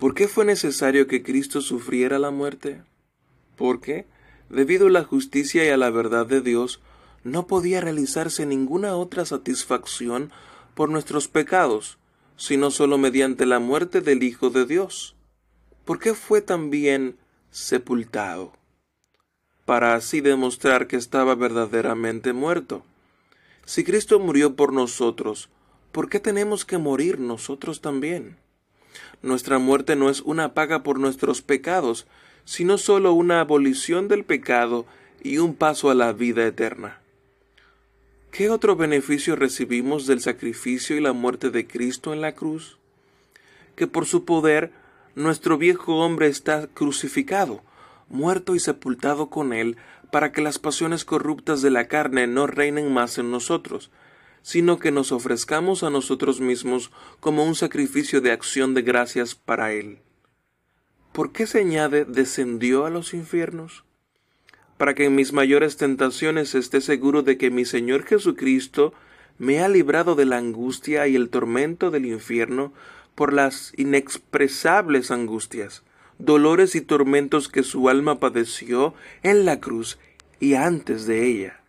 ¿Por qué fue necesario que Cristo sufriera la muerte? Porque, debido a la justicia y a la verdad de Dios, no podía realizarse ninguna otra satisfacción por nuestros pecados, sino sólo mediante la muerte del Hijo de Dios. ¿Por qué fue también sepultado? Para así demostrar que estaba verdaderamente muerto. Si Cristo murió por nosotros, ¿por qué tenemos que morir nosotros también? Nuestra muerte no es una paga por nuestros pecados, sino sólo una abolición del pecado y un paso a la vida eterna. ¿Qué otro beneficio recibimos del sacrificio y la muerte de Cristo en la cruz? Que por su poder nuestro viejo hombre está crucificado, muerto y sepultado con él, para que las pasiones corruptas de la carne no reinen más en nosotros, sino que nos ofrezcamos a nosotros mismos como un sacrificio de acción de gracias para Él. ¿Por qué se añade descendió a los infiernos? Para que en mis mayores tentaciones esté seguro de que mi Señor Jesucristo me ha librado de la angustia y el tormento del infierno por las inexpresables angustias, dolores y tormentos que su alma padeció en la cruz y antes de ella.